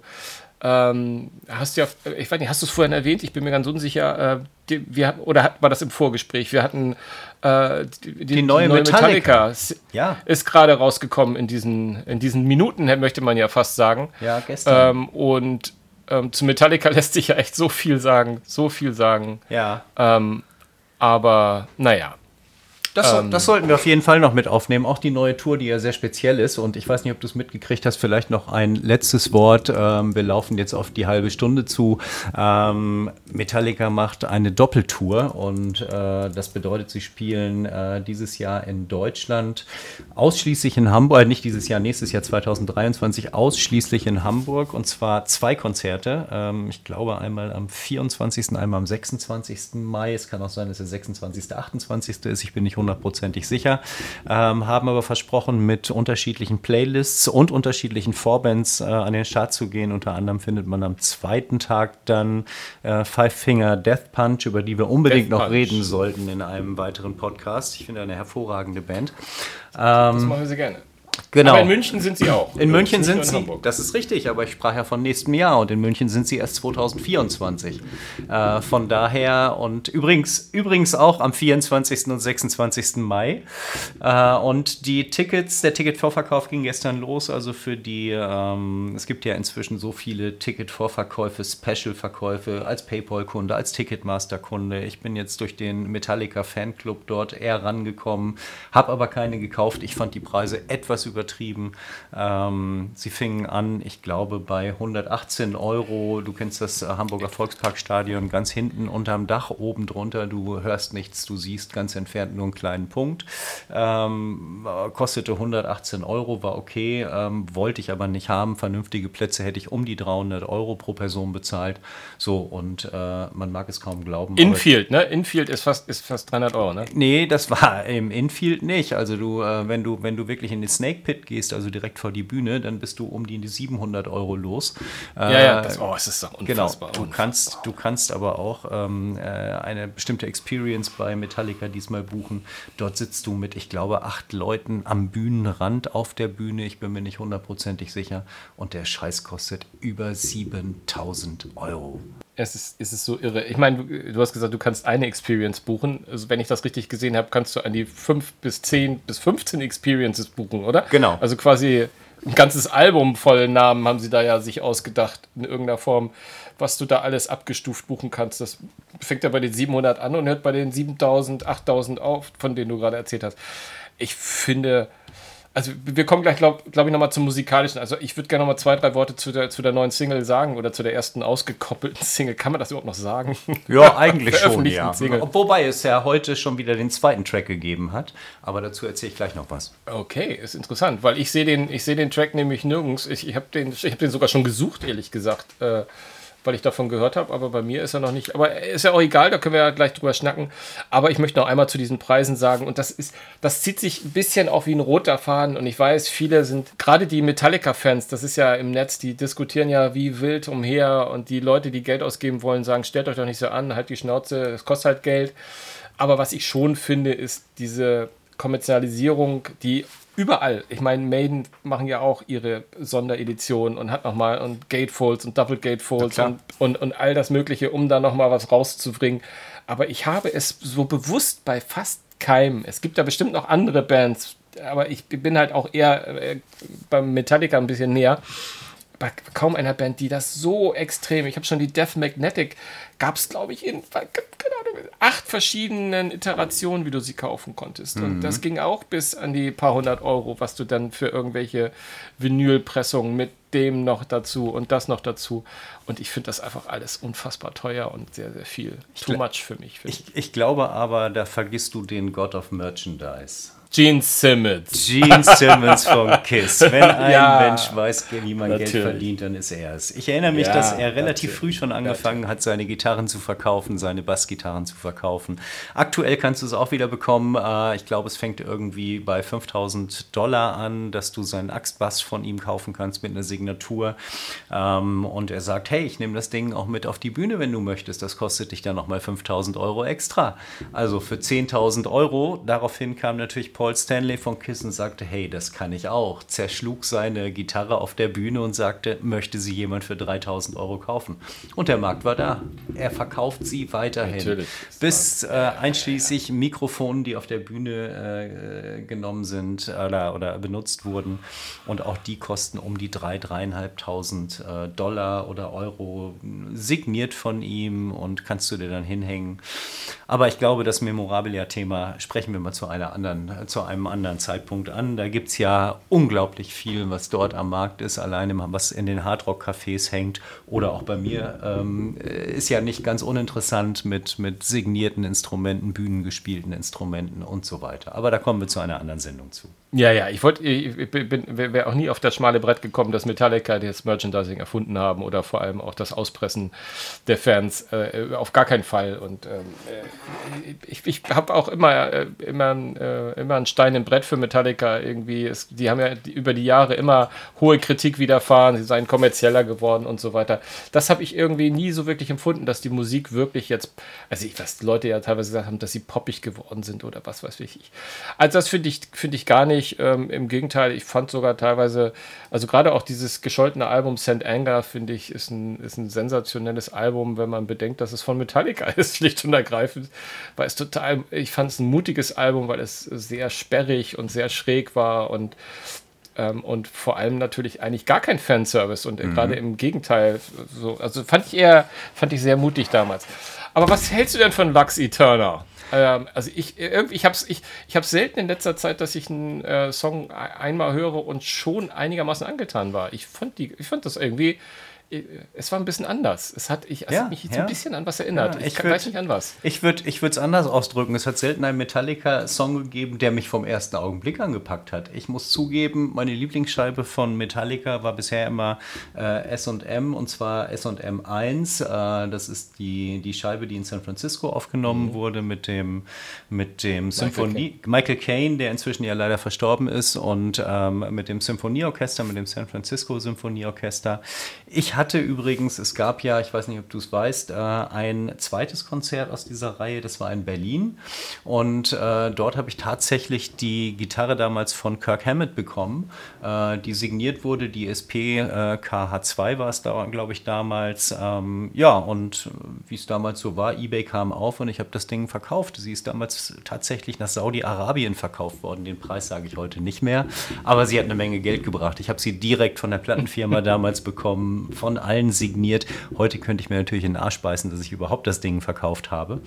ähm, hast ja, ich weiß nicht, hast du es vorhin erwähnt? Ich bin mir ganz unsicher. Äh, die, wir, oder war das im Vorgespräch? Wir hatten äh, die, die, neue, die neue Metallica, Metallica ja. ist gerade rausgekommen in diesen, in diesen Minuten, möchte man ja fast sagen. Ja, gestern. Ähm, und ähm, zu Metallica lässt sich ja echt so viel sagen, so viel sagen. Ja. Ähm, aber naja, das, ähm, das, sollten wir auf jeden Fall noch mit aufnehmen. Auch die neue Tour, die ja sehr speziell ist. Und ich weiß nicht, ob du es mitgekriegt hast. Vielleicht noch ein letztes Wort. Ähm, wir laufen jetzt auf die halbe Stunde zu. Ähm, Metallica macht eine Doppeltour. Und äh, das bedeutet, sie spielen äh, dieses Jahr in Deutschland ausschließlich in Hamburg. Äh, nicht dieses Jahr, nächstes Jahr 2023 ausschließlich in Hamburg. Und zwar zwei Konzerte. Ähm, ich glaube einmal am 24., einmal am 26. Mai. Es kann auch sein, dass der 26., 28. ist. Ich bin nicht hundertprozentig sicher, ähm, haben aber versprochen, mit unterschiedlichen Playlists und unterschiedlichen Vorbands äh, an den Start zu gehen. Unter anderem findet man am zweiten Tag dann äh, Five Finger Death Punch, über die wir unbedingt Death noch Punch. reden sollten in einem weiteren Podcast. Ich finde eine hervorragende Band. Ähm, das machen wir sehr gerne. Genau. Aber in München sind sie auch. In München sind sie. Das ist richtig, aber ich sprach ja von nächstem Jahr und in München sind sie erst 2024. Äh, von daher und übrigens, übrigens auch am 24. und 26. Mai. Äh, und die Tickets, der Ticketvorverkauf ging gestern los. Also für die, ähm, es gibt ja inzwischen so viele Ticketvorverkäufe, Special-Verkäufe als PayPal-Kunde, als Ticketmaster-Kunde. Ich bin jetzt durch den Metallica Fanclub dort eher rangekommen, habe aber keine gekauft. Ich fand die Preise etwas übertrieben. Ähm, sie fingen an, ich glaube, bei 118 Euro. Du kennst das äh, Hamburger Volksparkstadion ganz hinten unterm Dach, oben drunter. Du hörst nichts, du siehst ganz entfernt nur einen kleinen Punkt. Ähm, kostete 118 Euro, war okay, ähm, wollte ich aber nicht haben. Vernünftige Plätze hätte ich um die 300 Euro pro Person bezahlt. So, und äh, man mag es kaum glauben. Infield, ne? Infield ist fast, ist fast 300 Euro, ne? Nee, das war im Infield nicht. Also du, äh, wenn du, wenn du wirklich in den Snake Pit gehst, also direkt vor die Bühne, dann bist du um die 700 Euro los. Ja, ja, das, oh, es ist doch genau, unfassbar. Genau, du kannst, du kannst aber auch ähm, äh, eine bestimmte Experience bei Metallica diesmal buchen. Dort sitzt du mit, ich glaube, acht Leuten am Bühnenrand auf der Bühne. Ich bin mir nicht hundertprozentig sicher. Und der Scheiß kostet über 7000 Euro es ist, es ist so irre. Ich meine, du, du, hast gesagt, du kannst eine Experience buchen. Also wenn ich das richtig gesehen habe, kannst du an die 5 bis 10 bis 15 Experiences buchen, oder? Genau. Also quasi ein ganzes Album voll Namen haben sie da ja sich ausgedacht in irgendeiner Form, was du da alles abgestuft buchen kannst. Das fängt ja bei den 700 an und hört bei den 7000, 8000 auf, von denen du gerade erzählt hast. Ich finde, also wir kommen gleich, glaube glaub ich, nochmal zum musikalischen. Also ich würde gerne nochmal zwei, drei Worte zu der, zu der neuen Single sagen oder zu der ersten ausgekoppelten Single. Kann man das überhaupt noch sagen? Ja, eigentlich schon, ja. Single. Wobei es ja heute schon wieder den zweiten Track gegeben hat. Aber dazu erzähle ich gleich noch was. Okay, ist interessant, weil ich sehe den, seh den Track nämlich nirgends. Ich, ich habe den, hab den sogar schon gesucht, ehrlich gesagt. Äh, weil ich davon gehört habe, aber bei mir ist er noch nicht. Aber ist ja auch egal, da können wir ja gleich drüber schnacken. Aber ich möchte noch einmal zu diesen Preisen sagen, und das ist, das zieht sich ein bisschen auch wie ein roter Faden. Und ich weiß, viele sind, gerade die Metallica-Fans, das ist ja im Netz, die diskutieren ja wie wild umher und die Leute, die Geld ausgeben wollen, sagen, stellt euch doch nicht so an, halt die Schnauze, das kostet halt Geld. Aber was ich schon finde, ist diese Kommerzialisierung, die überall. Ich meine, Maiden machen ja auch ihre Sonderedition und hat nochmal und Gatefolds und Double Gatefolds ja, und, und, und all das Mögliche, um da nochmal was rauszubringen. Aber ich habe es so bewusst bei fast keinem. Es gibt da bestimmt noch andere Bands, aber ich bin halt auch eher äh, beim Metallica ein bisschen näher. Bei kaum einer Band, die das so extrem. Ich habe schon die Death Magnetic, gab es, glaube ich, in keine Ahnung, acht verschiedenen Iterationen, wie du sie kaufen konntest. Mhm. Und das ging auch bis an die paar hundert Euro, was du dann für irgendwelche Vinylpressungen mit dem noch dazu und das noch dazu. Und ich finde das einfach alles unfassbar teuer und sehr, sehr viel. Too much für mich. Ich, ich glaube aber, da vergisst du den God of Merchandise. Gene Simmons. Gene Simmons von Kiss. Wenn ein ja, Mensch weiß, wie man natürlich. Geld verdient, dann ist er es. Ich erinnere mich, ja, dass er relativ natürlich. früh schon angefangen hat, seine Gitarren zu verkaufen, seine Bassgitarren zu verkaufen. Aktuell kannst du es auch wieder bekommen. Äh, ich glaube, es fängt irgendwie bei 5000 Dollar an, dass du seinen Axtbass von ihm kaufen kannst mit einer Signatur. Ähm, und er sagt, hey, ich nehme das Ding auch mit auf die Bühne, wenn du möchtest. Das kostet dich dann nochmal 5000 Euro extra. Also für 10.000 Euro. Daraufhin kam natürlich Paul Stanley von Kiss und sagte, hey, das kann ich auch. Zerschlug seine Gitarre auf der Bühne und sagte, möchte sie jemand für 3000 Euro kaufen? Und der Markt war da. Er verkauft sie weiterhin. Natürlich. Bis äh, einschließlich Mikrofonen, die auf der Bühne äh, genommen sind oder, oder benutzt wurden. Und auch die kosten um die 3.000, 3.500 äh, Dollar oder Euro signiert von ihm und kannst du dir dann hinhängen. Aber ich glaube, das Memorabilia-Thema sprechen wir mal zu einer anderen zu einem anderen Zeitpunkt an. Da gibt es ja unglaublich viel, was dort am Markt ist, alleine was in den Hardrock-Cafés hängt oder auch bei mir. Ähm, ist ja nicht ganz uninteressant mit, mit signierten Instrumenten, bühnengespielten Instrumenten und so weiter. Aber da kommen wir zu einer anderen Sendung zu. Ja, ja, ich wollte, ich wäre auch nie auf das schmale Brett gekommen, dass Metallica das Merchandising erfunden haben oder vor allem auch das Auspressen der Fans. Äh, auf gar keinen Fall. Und ähm, äh, ich, ich habe auch immer, äh, immer, äh, immer ein Stein im Brett für Metallica irgendwie. Es, die haben ja über die Jahre immer hohe Kritik widerfahren, sie seien kommerzieller geworden und so weiter. Das habe ich irgendwie nie so wirklich empfunden, dass die Musik wirklich jetzt, also ich, was Leute ja teilweise gesagt haben, dass sie poppig geworden sind oder was weiß ich. Also das finde ich, finde ich gar nicht. Ähm, Im Gegenteil, ich fand sogar teilweise, also gerade auch dieses gescholtene Album St. Anger, finde ich, ist ein, ist ein sensationelles Album, wenn man bedenkt, dass es von Metallica ist, schlicht und ergreifend. Weil es total, ich fand es ein mutiges Album, weil es sehr sperrig und sehr schräg war und ähm, und vor allem natürlich eigentlich gar kein Fanservice und mhm. gerade im Gegenteil, so, also fand ich eher, fand ich sehr mutig damals. Aber was hältst du denn von Lux Eterna? Ähm, also ich irgendwie, ich habe es ich, ich hab's selten in letzter Zeit, dass ich einen äh, Song einmal höre und schon einigermaßen angetan war. Ich fand die, ich fand das irgendwie es war ein bisschen anders. Es hat, ich, es ja, hat mich ja. so ein bisschen an was erinnert. Ja, ich, ich würd, weiß nicht an was. Ich würde es anders ausdrücken. Es hat selten einen Metallica-Song gegeben, der mich vom ersten Augenblick angepackt hat. Ich muss zugeben, meine Lieblingsscheibe von Metallica war bisher immer äh, SM und zwar SM 1. Äh, das ist die, die Scheibe, die in San Francisco aufgenommen mhm. wurde mit dem, mit dem Symphonie. Michael Caine, der inzwischen ja leider verstorben ist, und ähm, mit dem Symphonieorchester, mit dem San Francisco Symphonieorchester. Ich hatte übrigens, es gab ja, ich weiß nicht, ob du es weißt, äh, ein zweites Konzert aus dieser Reihe, das war in Berlin. Und äh, dort habe ich tatsächlich die Gitarre damals von Kirk Hammett bekommen, äh, die signiert wurde, die SP KH2 war es da, glaube ich, damals. Ähm, ja, und wie es damals so war, eBay kam auf und ich habe das Ding verkauft. Sie ist damals tatsächlich nach Saudi-Arabien verkauft worden. Den Preis sage ich heute nicht mehr, aber sie hat eine Menge Geld gebracht. Ich habe sie direkt von der Plattenfirma damals bekommen, von von allen signiert. Heute könnte ich mir natürlich in den Arsch beißen, dass ich überhaupt das Ding verkauft habe.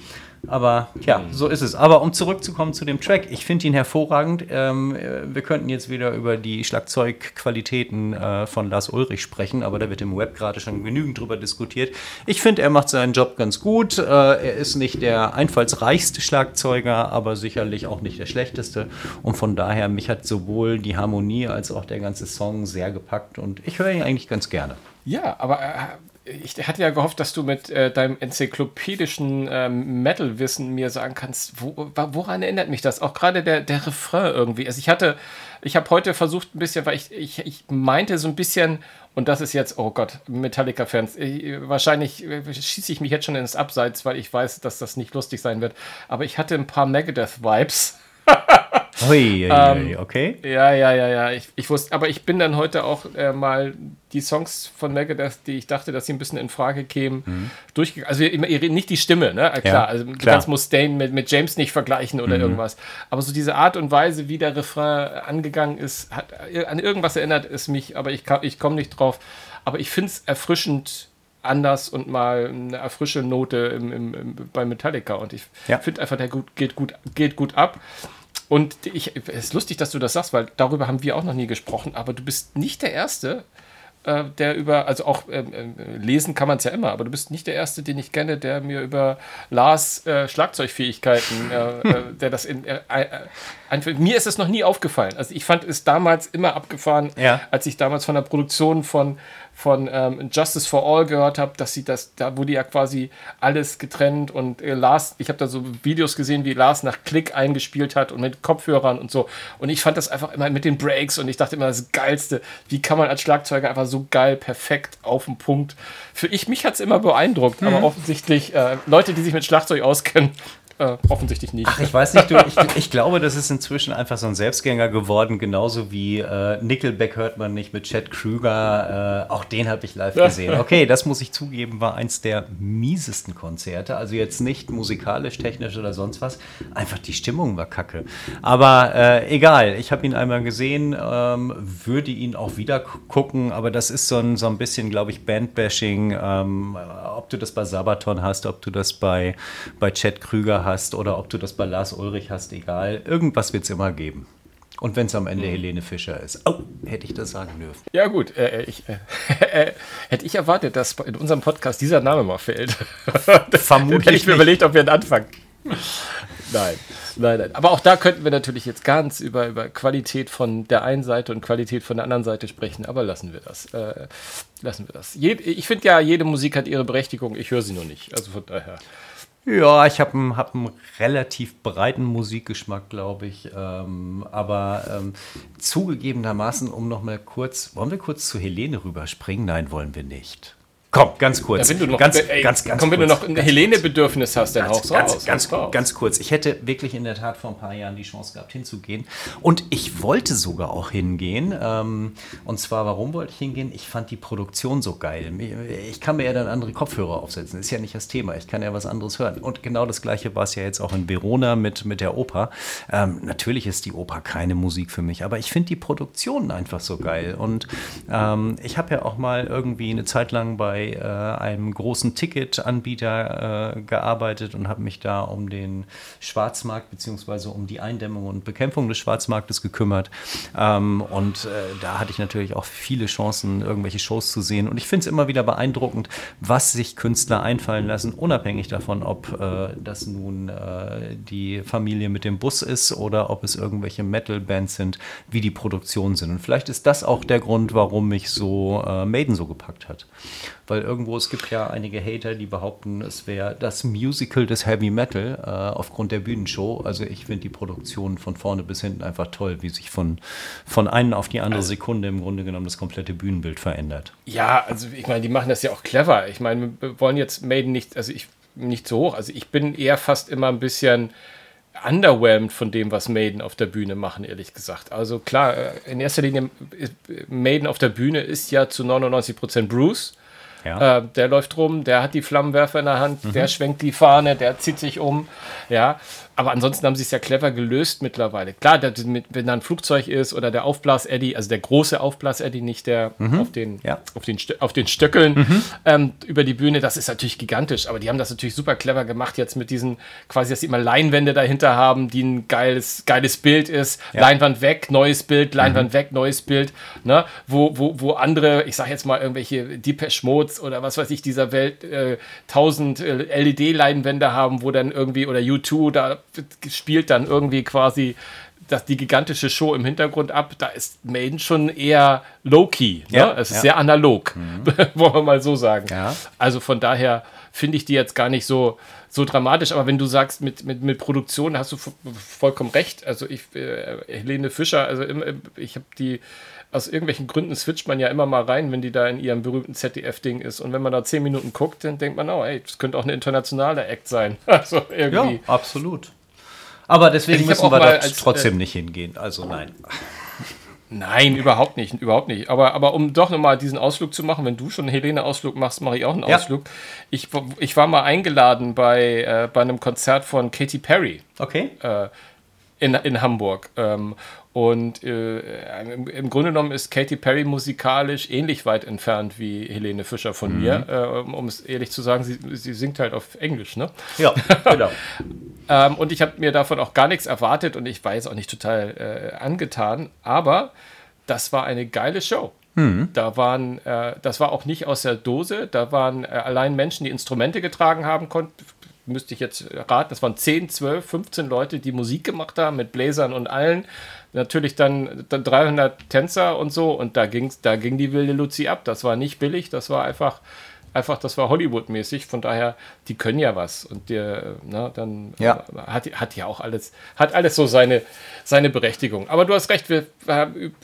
Aber ja, so ist es. Aber um zurückzukommen zu dem Track, ich finde ihn hervorragend. Ähm, wir könnten jetzt wieder über die Schlagzeugqualitäten äh, von Lars Ulrich sprechen, aber da wird im Web gerade schon genügend drüber diskutiert. Ich finde, er macht seinen Job ganz gut. Äh, er ist nicht der einfallsreichste Schlagzeuger, aber sicherlich auch nicht der schlechteste. Und von daher, mich hat sowohl die Harmonie als auch der ganze Song sehr gepackt und ich höre ihn eigentlich ganz gerne. Ja, aber äh, ich hatte ja gehofft, dass du mit äh, deinem enzyklopädischen ähm, Metal-Wissen mir sagen kannst, wo, woran erinnert mich das? Auch gerade der, der Refrain irgendwie. Also ich hatte, ich habe heute versucht ein bisschen, weil ich, ich, ich meinte so ein bisschen, und das ist jetzt, oh Gott, Metallica-Fans, wahrscheinlich äh, schieße ich mich jetzt schon ins Abseits, weil ich weiß, dass das nicht lustig sein wird. Aber ich hatte ein paar Megadeth-Vibes. Ui, ähm, okay. Ja, ja, ja, ja. Ich, ich wusste, aber ich bin dann heute auch äh, mal die Songs von Megadeth, die ich dachte, dass sie ein bisschen in Frage kämen, mhm. durchgegangen. Also nicht die Stimme, ne? Klar, ja, also du klar. kannst Mustaine mit, mit James nicht vergleichen oder mhm. irgendwas. Aber so diese Art und Weise, wie der Refrain angegangen ist, hat an irgendwas erinnert es mich, aber ich, ich komme nicht drauf. aber ich finde es erfrischend anders und mal eine erfrischende Note im, im, im, bei Metallica. Und ich ja. finde einfach, der gut, geht, gut, geht gut ab. Und ich, es ist lustig, dass du das sagst, weil darüber haben wir auch noch nie gesprochen, aber du bist nicht der Erste, äh, der über, also auch äh, lesen kann man es ja immer, aber du bist nicht der Erste, den ich kenne, der mir über Lars äh, Schlagzeugfähigkeiten, äh, äh, der das in, einfach, mir ist es noch nie aufgefallen. Also ich fand es damals immer abgefahren, ja. als ich damals von der Produktion von von ähm, Justice for All gehört habe, dass sie das, da wurde ja quasi alles getrennt und äh, Lars, ich habe da so Videos gesehen, wie Lars nach Klick eingespielt hat und mit Kopfhörern und so. Und ich fand das einfach immer mit den Breaks und ich dachte immer, das Geilste, wie kann man als Schlagzeuger einfach so geil, perfekt auf den Punkt. Für ich, mich hat es immer beeindruckt, mhm. aber offensichtlich äh, Leute, die sich mit Schlagzeug auskennen, äh, offensichtlich nicht. Ach, ich weiß nicht, du, ich, ich, glaube, das ist inzwischen einfach so ein Selbstgänger geworden, genauso wie äh, Nickelback hört man nicht mit Chad Krüger. Äh, auch den habe ich live gesehen. Okay, das muss ich zugeben, war eins der miesesten Konzerte. Also jetzt nicht musikalisch, technisch oder sonst was. Einfach die Stimmung war kacke. Aber äh, egal, ich habe ihn einmal gesehen, ähm, würde ihn auch wieder gucken, aber das ist so ein, so ein bisschen, glaube ich, Bandbashing. Ähm, ob du das bei Sabaton hast, ob du das bei, bei Chad Krüger hast hast oder ob du das bei Lars Ulrich hast, egal. Irgendwas wird es immer geben. Und wenn es am Ende mhm. Helene Fischer ist. Oh, hätte ich das sagen dürfen. Ja, gut. Äh, äh ich, äh, äh, hätte ich erwartet, dass in unserem Podcast dieser Name mal fällt. Vermutlich. hätte ich mir überlegt, ob wir einen Anfang. Nein, nein, nein. Aber auch da könnten wir natürlich jetzt ganz über, über Qualität von der einen Seite und Qualität von der anderen Seite sprechen, aber lassen wir das. Äh, lassen wir das. Je, ich finde ja, jede Musik hat ihre Berechtigung, ich höre sie nur nicht. Also von daher. Ja, ich habe einen, hab relativ breiten Musikgeschmack, glaube ich. Ähm, aber ähm, zugegebenermaßen, um noch mal kurz, wollen wir kurz zu Helene rüberspringen? Nein, wollen wir nicht. Komm, ganz kurz. Ja, wenn du noch, ganz, ey, ganz, ganz komm, wenn kurz, du noch ein Helene-Bedürfnis hast, dann hauch's ganz, raus. Ganz, ganz, ganz kurz. Ich hätte wirklich in der Tat vor ein paar Jahren die Chance gehabt, hinzugehen. Und ich wollte sogar auch hingehen. Ähm, und zwar, warum wollte ich hingehen? Ich fand die Produktion so geil. Ich kann mir ja dann andere Kopfhörer aufsetzen. Ist ja nicht das Thema. Ich kann ja was anderes hören. Und genau das Gleiche war es ja jetzt auch in Verona mit, mit der Oper. Ähm, natürlich ist die Oper keine Musik für mich, aber ich finde die Produktion einfach so geil. Und ähm, ich habe ja auch mal irgendwie eine Zeit lang bei bei äh, einem großen Ticketanbieter äh, gearbeitet und habe mich da um den Schwarzmarkt bzw. um die Eindämmung und Bekämpfung des Schwarzmarktes gekümmert. Ähm, und äh, da hatte ich natürlich auch viele Chancen, irgendwelche Shows zu sehen. Und ich finde es immer wieder beeindruckend, was sich Künstler einfallen lassen, unabhängig davon, ob äh, das nun äh, die Familie mit dem Bus ist oder ob es irgendwelche Metal-Bands sind, wie die Produktionen sind. Und vielleicht ist das auch der Grund, warum mich so äh, Maiden so gepackt hat weil irgendwo es gibt ja einige Hater, die behaupten, es wäre das Musical des Heavy Metal äh, aufgrund der Bühnenshow. Also ich finde die Produktion von vorne bis hinten einfach toll, wie sich von, von einer auf die andere also, Sekunde im Grunde genommen das komplette Bühnenbild verändert. Ja, also ich meine, die machen das ja auch clever. Ich meine, wir wollen jetzt Maiden nicht, also ich nicht so hoch. Also ich bin eher fast immer ein bisschen underwhelmed von dem, was Maiden auf der Bühne machen, ehrlich gesagt. Also klar, äh, in erster Linie, Maiden auf der Bühne ist ja zu 99% Bruce. Ja. Äh, der läuft rum, der hat die Flammenwerfer in der Hand, mhm. der schwenkt die Fahne, der zieht sich um. Ja, aber ansonsten haben sie es ja clever gelöst mittlerweile. Klar, wenn da ein Flugzeug ist oder der Aufblas-Eddy, also der große Aufblas-Eddy, nicht der mhm. auf, den, ja. auf, den auf den Stöckeln mhm. ähm, über die Bühne, das ist natürlich gigantisch. Aber die haben das natürlich super clever gemacht jetzt mit diesen, quasi, dass sie immer Leinwände dahinter haben, die ein geiles, geiles Bild ist. Ja. Leinwand weg, neues Bild, Leinwand mhm. weg, neues Bild. Ne? Wo, wo, wo andere, ich sag jetzt mal irgendwelche Depeche Modes oder was weiß ich, dieser Welt äh, 1000 äh, LED-Leinwände haben, wo dann irgendwie, oder U2, da spielt dann irgendwie quasi das, die gigantische Show im Hintergrund ab. Da ist Maiden schon eher low-key. Ne? Ja, es ist ja. sehr analog, mhm. wollen wir mal so sagen. Ja. Also von daher finde ich die jetzt gar nicht so, so dramatisch. Aber wenn du sagst, mit, mit, mit Produktion hast du vollkommen recht. Also ich, äh, Helene Fischer, also ich habe die aus irgendwelchen Gründen switcht man ja immer mal rein, wenn die da in ihrem berühmten ZDF-Ding ist. Und wenn man da zehn Minuten guckt, dann denkt man, oh, ey, das könnte auch eine internationale Act sein. also irgendwie. Ja, absolut. Aber deswegen müssen wir da trotzdem äh, nicht hingehen. Also nein. Nein, überhaupt nicht, überhaupt nicht. Aber, aber um doch nochmal diesen Ausflug zu machen, wenn du schon einen Helene-Ausflug machst, mache ich auch einen ja. Ausflug. Ich, ich war mal eingeladen bei, äh, bei einem Konzert von Katy Perry. Okay. Äh, in, in Hamburg. Ähm, Und äh, im, im, Grunde genommen ist Katy Perry musikalisch ähnlich weit entfernt wie Helene Fischer von mhm. mir. Äh, um es ehrlich zu sagen, sie, sie singt halt auf Englisch, ne? Ja, genau. ähm, und ich habe mir davon auch gar nichts erwartet und ich war jetzt auch nicht total äh, angetan. Aber das war eine geile Show. Mhm. Da waren, äh, das war auch nicht aus der Dose, da waren äh, allein Menschen, die Instrumente getragen haben, konnten müsste ich jetzt raten, das waren 10, 12, 15 Leute, die Musik gemacht haben mit Bläsern und allen natürlich dann, dann 300 Tänzer und so und da, ging's, da ging die wilde Luzi ab. Das war nicht billig, das war einfach, einfach das war Hollywood-mäßig. Von daher, die können ja was und der, na, dann ja. hat, hat ja auch alles, hat alles so seine, seine Berechtigung. Aber du hast recht, wir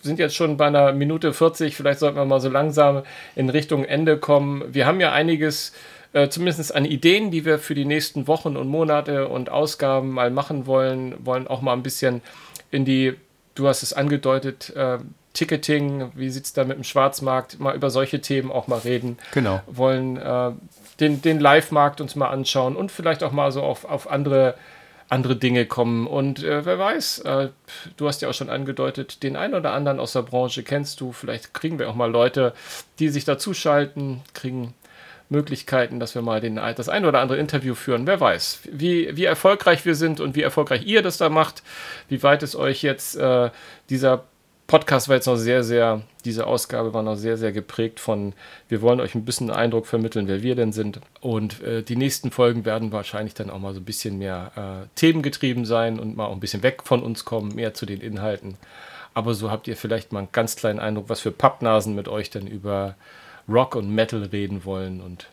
sind jetzt schon bei einer Minute 40, vielleicht sollten wir mal so langsam in Richtung Ende kommen. Wir haben ja einiges äh, zumindest an Ideen, die wir für die nächsten Wochen und Monate und Ausgaben mal machen wollen, wollen auch mal ein bisschen in die du hast es angedeutet, äh, Ticketing, wie sieht es da mit dem Schwarzmarkt, mal über solche Themen auch mal reden. Genau. Wollen äh, den, den Live-Markt uns mal anschauen und vielleicht auch mal so auf, auf andere, andere Dinge kommen. Und äh, wer weiß, äh, du hast ja auch schon angedeutet, den einen oder anderen aus der Branche kennst du. Vielleicht kriegen wir auch mal Leute, die sich dazuschalten, kriegen Möglichkeiten, dass wir mal den, das ein oder andere Interview führen. Wer weiß, wie, wie erfolgreich wir sind und wie erfolgreich ihr das da macht, wie weit es euch jetzt äh, dieser Podcast war jetzt noch sehr, sehr, diese Ausgabe war noch sehr, sehr geprägt von, wir wollen euch ein bisschen einen Eindruck vermitteln, wer wir denn sind. Und äh, die nächsten Folgen werden wahrscheinlich dann auch mal so ein bisschen mehr äh, themengetrieben sein und mal auch ein bisschen weg von uns kommen, mehr zu den Inhalten. Aber so habt ihr vielleicht mal einen ganz kleinen Eindruck, was für Pappnasen mit euch denn über Rock und Metal reden wollen. Und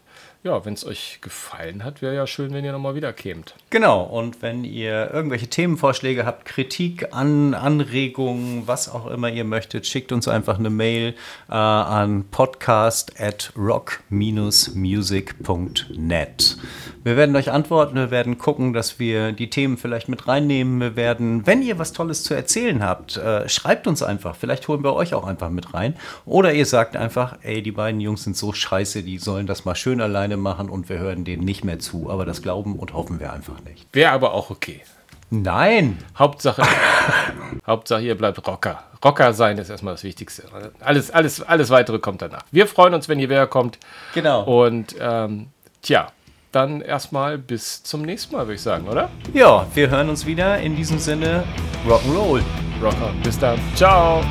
ja, wenn es euch gefallen hat, wäre ja schön, wenn ihr nochmal wieder kämt. Genau, und wenn ihr irgendwelche Themenvorschläge habt, Kritik, an, Anregungen, was auch immer ihr möchtet, schickt uns einfach eine Mail äh, an podcast at rock-music.net. Wir werden euch antworten, wir werden gucken, dass wir die Themen vielleicht mit reinnehmen. Wir werden, wenn ihr was Tolles zu erzählen habt, äh, schreibt uns einfach. Vielleicht holen wir euch auch einfach mit rein. Oder ihr sagt einfach, ey, die beiden Jungs sind so scheiße, die sollen das mal schön alleine alleine machen und wir hören denen nicht mehr zu. Aber das glauben und hoffen wir einfach nicht. Wäre aber auch okay. Nein. Hauptsache, Hauptsache, ihr bleibt Rocker. Rocker sein ist erstmal das Wichtigste. Alles, alles, alles weitere kommt danach. Wir freuen uns, wenn ihr wieder kommt. Genau. Und ähm, tja, dann erstmal bis zum nächsten Mal, würde ich sagen, oder? Ja, wir hören uns wieder. In diesem Sinne, Rock'n'Roll. Rocker. Bis dann. Ciao.